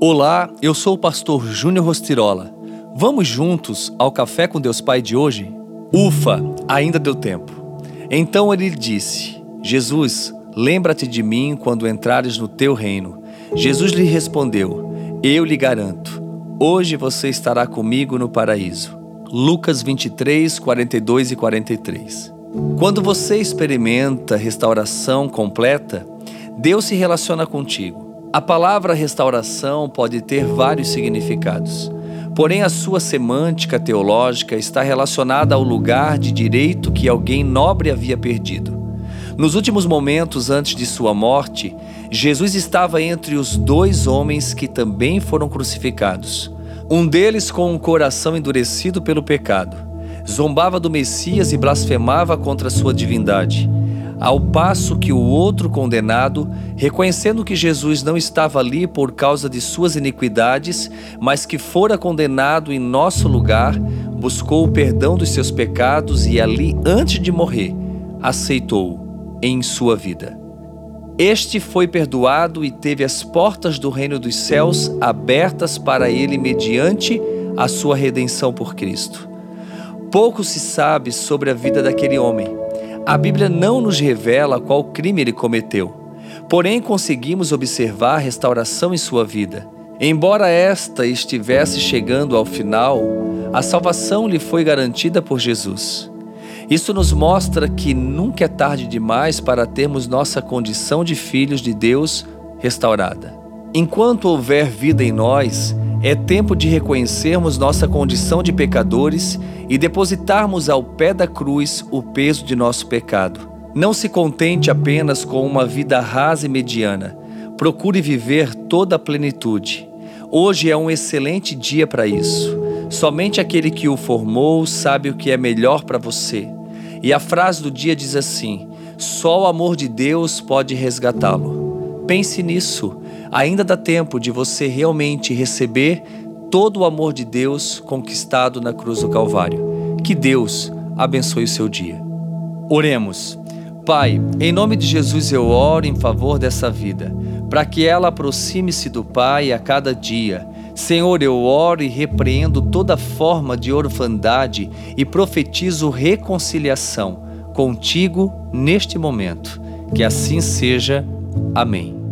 Olá, eu sou o pastor Júnior Rostirola. Vamos juntos ao Café com Deus Pai de hoje? Ufa, ainda deu tempo. Então ele disse: Jesus, lembra-te de mim quando entrares no teu reino. Jesus lhe respondeu: Eu lhe garanto, hoje você estará comigo no paraíso. Lucas 23, 42 e 43. Quando você experimenta restauração completa, Deus se relaciona contigo. A palavra restauração pode ter vários significados, porém a sua semântica teológica está relacionada ao lugar de direito que alguém nobre havia perdido. Nos últimos momentos antes de sua morte, Jesus estava entre os dois homens que também foram crucificados. Um deles com um coração endurecido pelo pecado, zombava do Messias e blasfemava contra sua divindade ao passo que o outro condenado, reconhecendo que Jesus não estava ali por causa de suas iniquidades, mas que fora condenado em nosso lugar, buscou o perdão dos seus pecados e ali, antes de morrer, aceitou em sua vida. Este foi perdoado e teve as portas do reino dos céus abertas para ele mediante a sua redenção por Cristo. Pouco se sabe sobre a vida daquele homem a Bíblia não nos revela qual crime ele cometeu, porém conseguimos observar a restauração em sua vida. Embora esta estivesse chegando ao final, a salvação lhe foi garantida por Jesus. Isso nos mostra que nunca é tarde demais para termos nossa condição de filhos de Deus restaurada. Enquanto houver vida em nós, é tempo de reconhecermos nossa condição de pecadores e depositarmos ao pé da cruz o peso de nosso pecado. Não se contente apenas com uma vida rasa e mediana. Procure viver toda a plenitude. Hoje é um excelente dia para isso. Somente aquele que o formou sabe o que é melhor para você. E a frase do dia diz assim: só o amor de Deus pode resgatá-lo. Pense nisso ainda dá tempo de você realmente receber todo o amor de Deus conquistado na cruz do Calvário. Que Deus abençoe o seu dia. Oremos. Pai, em nome de Jesus eu oro em favor dessa vida, para que ela aproxime-se do Pai a cada dia. Senhor, eu oro e repreendo toda forma de orfandade e profetizo reconciliação contigo neste momento. Que assim seja. Amém.